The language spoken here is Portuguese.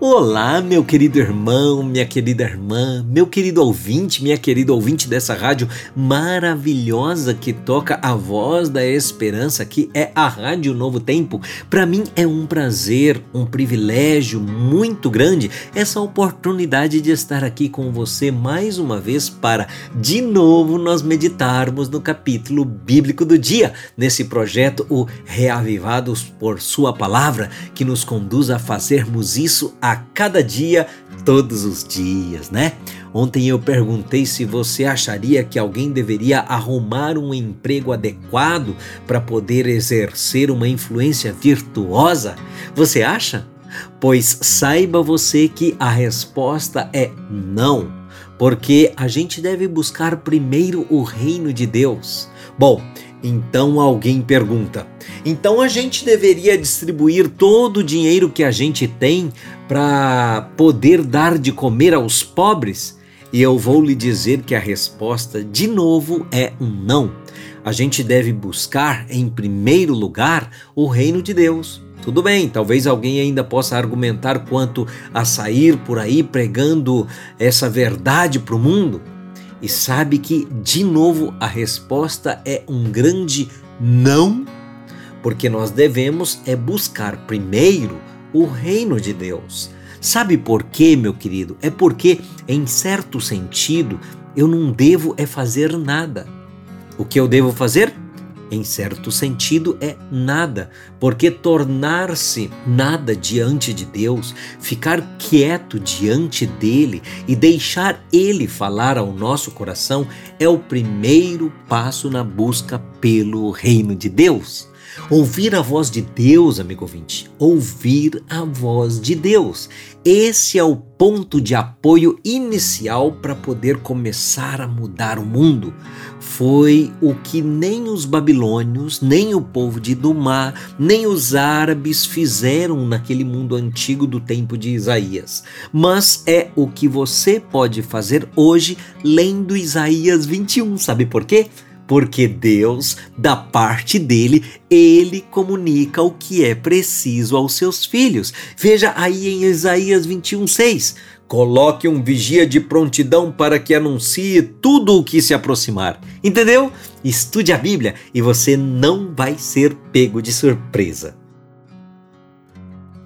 Olá, meu querido irmão, minha querida irmã, meu querido ouvinte, minha querida ouvinte dessa rádio maravilhosa que toca a voz da esperança, que é a Rádio Novo Tempo. Para mim é um prazer, um privilégio muito grande essa oportunidade de estar aqui com você mais uma vez para de novo nós meditarmos no capítulo bíblico do dia, nesse projeto o Reavivados por Sua Palavra, que nos conduz a fazermos isso a cada dia, todos os dias, né? Ontem eu perguntei se você acharia que alguém deveria arrumar um emprego adequado para poder exercer uma influência virtuosa. Você acha? Pois saiba você que a resposta é não, porque a gente deve buscar primeiro o reino de Deus. Bom, então alguém pergunta: então a gente deveria distribuir todo o dinheiro que a gente tem para poder dar de comer aos pobres? E eu vou lhe dizer que a resposta, de novo, é um não. A gente deve buscar, em primeiro lugar, o reino de Deus. Tudo bem, talvez alguém ainda possa argumentar quanto a sair por aí pregando essa verdade para o mundo. E sabe que, de novo, a resposta é um grande não porque nós devemos é buscar primeiro o reino de Deus. Sabe por quê, meu querido? É porque, em certo sentido, eu não devo é fazer nada. O que eu devo fazer? Em certo sentido, é nada, porque tornar-se nada diante de Deus, ficar quieto diante dele e deixar ele falar ao nosso coração é o primeiro passo na busca pelo reino de Deus. Ouvir a voz de Deus, amigo ouvinte, ouvir a voz de Deus. Esse é o ponto de apoio inicial para poder começar a mudar o mundo. Foi o que nem os babilônios, nem o povo de Dumá, nem os árabes fizeram naquele mundo antigo do tempo de Isaías. Mas é o que você pode fazer hoje lendo Isaías 21. Sabe por quê? Porque Deus, da parte dele, ele comunica o que é preciso aos seus filhos. Veja aí em Isaías 21:6. Coloque um vigia de prontidão para que anuncie tudo o que se aproximar. Entendeu? Estude a Bíblia e você não vai ser pego de surpresa.